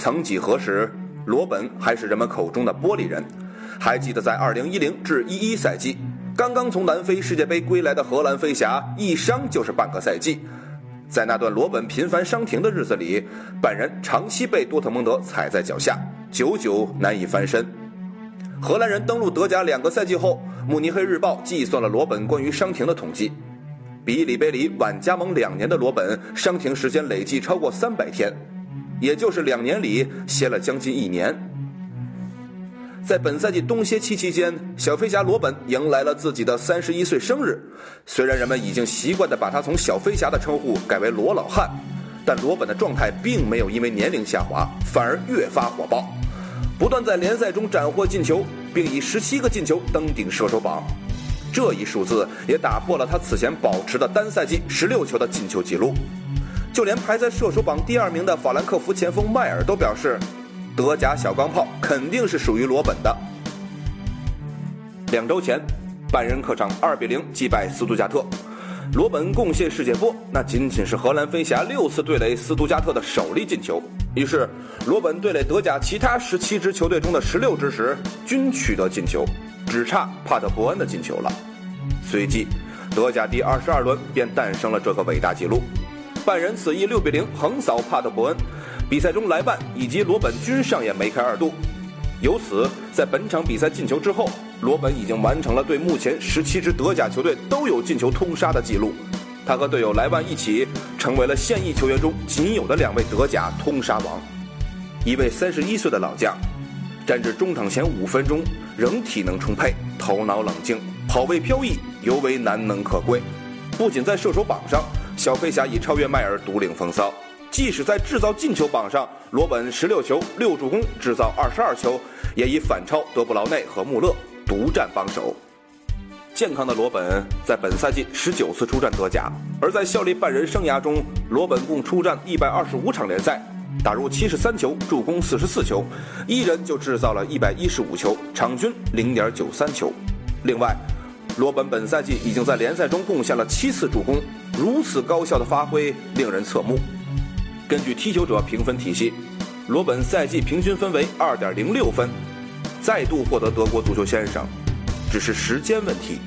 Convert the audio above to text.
曾几何时，罗本还是人们口中的玻璃人。还记得在2010至11赛季，刚刚从南非世界杯归来的荷兰飞侠一伤就是半个赛季。在那段罗本频繁伤停的日子里，本人长期被多特蒙德踩在脚下，久久难以翻身。荷兰人登陆德甲两个赛季后，慕尼黑日报计算了罗本关于伤停的统计，比里贝里晚加盟两年的罗本伤停时间累计超过三百天，也就是两年里歇了将近一年。在本赛季冬歇期期间，小飞侠罗本迎来了自己的三十一岁生日。虽然人们已经习惯地把他从小飞侠的称呼改为罗老汉，但罗本的状态并没有因为年龄下滑，反而越发火爆，不断在联赛中斩获进球，并以十七个进球登顶射手榜。这一数字也打破了他此前保持的单赛季十六球的进球纪录。就连排在射手榜第二名的法兰克福前锋迈尔都表示。德甲小钢炮肯定是属于罗本的。两周前，拜仁客场二比零击败斯图加特，罗本贡献世界波，那仅仅是荷兰飞侠六次对垒斯图加特的首粒进球。于是，罗本对垒德甲其他十七支球队中的十六支时，均取得进球，只差帕特伯恩的进球了。随即，德甲第二十二轮便诞生了这个伟大纪录，拜仁此役六比零横扫帕特伯恩。比赛中，莱万以及罗本均上演梅开二度，由此在本场比赛进球之后，罗本已经完成了对目前十七支德甲球队都有进球通杀的记录。他和队友莱万一起成为了现役球员中仅有的两位德甲通杀王。一位三十一岁的老将，站至中场前五分钟仍体能充沛、头脑冷静、跑位飘逸，尤为难能可贵。不仅在射手榜上，小飞侠已超越迈尔独领风骚。即使在制造进球榜上，罗本十六球六助攻，制造二十二球，也已反超德布劳内和穆勒，独占榜首。健康的罗本在本赛季十九次出战德甲，而在效力半人生涯中，罗本共出战一百二十五场联赛，打入七十三球，助攻四十四球，一人就制造了一百一十五球，场均零点九三球。另外，罗本本赛季已经在联赛中贡献了七次助攻，如此高效的发挥令人侧目。根据踢球者评分体系，罗本赛季平均分为二点零六分，再度获得德国足球先生，只是时间问题。